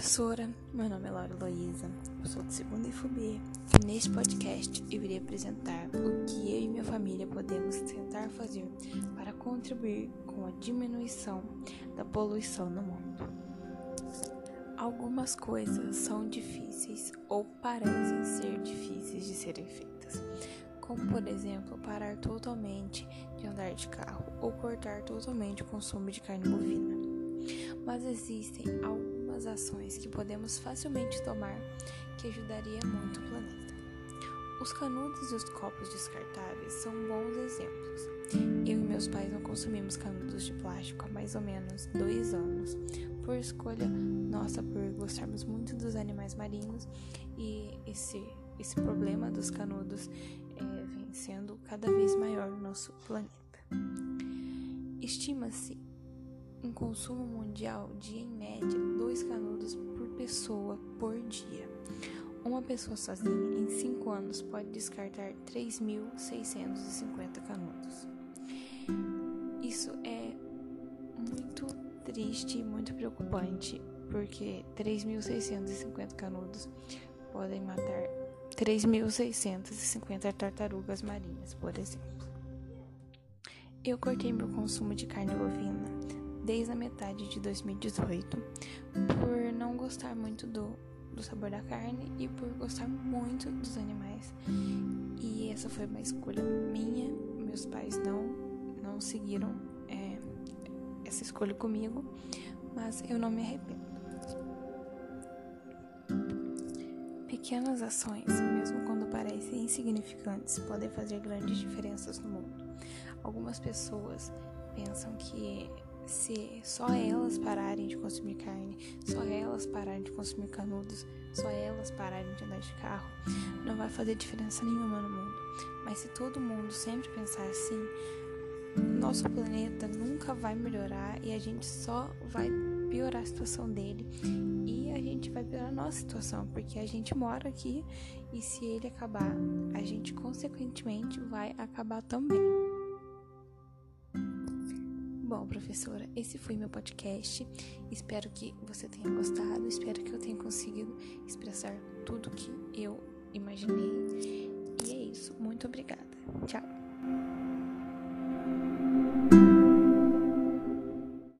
professora, meu nome é Laura Luísa, eu sou do segundo IFUB e neste podcast eu irei apresentar o que eu e minha família podemos tentar fazer para contribuir com a diminuição da poluição no mundo. Algumas coisas são difíceis ou parecem ser difíceis de serem feitas, como por exemplo parar totalmente de andar de carro ou cortar totalmente o consumo de carne bovina. Mas existem algumas algumas ações que podemos facilmente tomar que ajudaria muito o planeta. Os canudos e os copos descartáveis são bons exemplos. Eu e meus pais não consumimos canudos de plástico há mais ou menos dois anos, por escolha nossa por gostarmos muito dos animais marinhos e esse, esse problema dos canudos é, vem sendo cada vez maior no nosso planeta. Estima-se um consumo mundial de, em média, 2 canudos por pessoa por dia. Uma pessoa sozinha, em 5 anos, pode descartar 3.650 canudos. Isso é muito triste e muito preocupante, porque 3.650 canudos podem matar 3.650 tartarugas marinhas, por exemplo. Eu cortei meu consumo de carne bovina desde a metade de 2018 por não gostar muito do, do sabor da carne e por gostar muito dos animais. E essa foi uma escolha minha, meus pais não, não seguiram é, essa escolha comigo, mas eu não me arrependo. Pequenas ações, mesmo quando parecem insignificantes, podem fazer grandes diferenças no mundo. Algumas pessoas pensam que se só elas pararem de consumir carne, só elas pararem de consumir canudos, só elas pararem de andar de carro, não vai fazer diferença nenhuma no mundo. Mas se todo mundo sempre pensar assim, nosso planeta nunca vai melhorar e a gente só vai piorar a situação dele e a gente vai piorar a nossa situação, porque a gente mora aqui e se ele acabar, a gente consequentemente vai acabar também. Bom, professora, esse foi meu podcast. Espero que você tenha gostado. Espero que eu tenha conseguido expressar tudo que eu imaginei. E é isso. Muito obrigada. Tchau.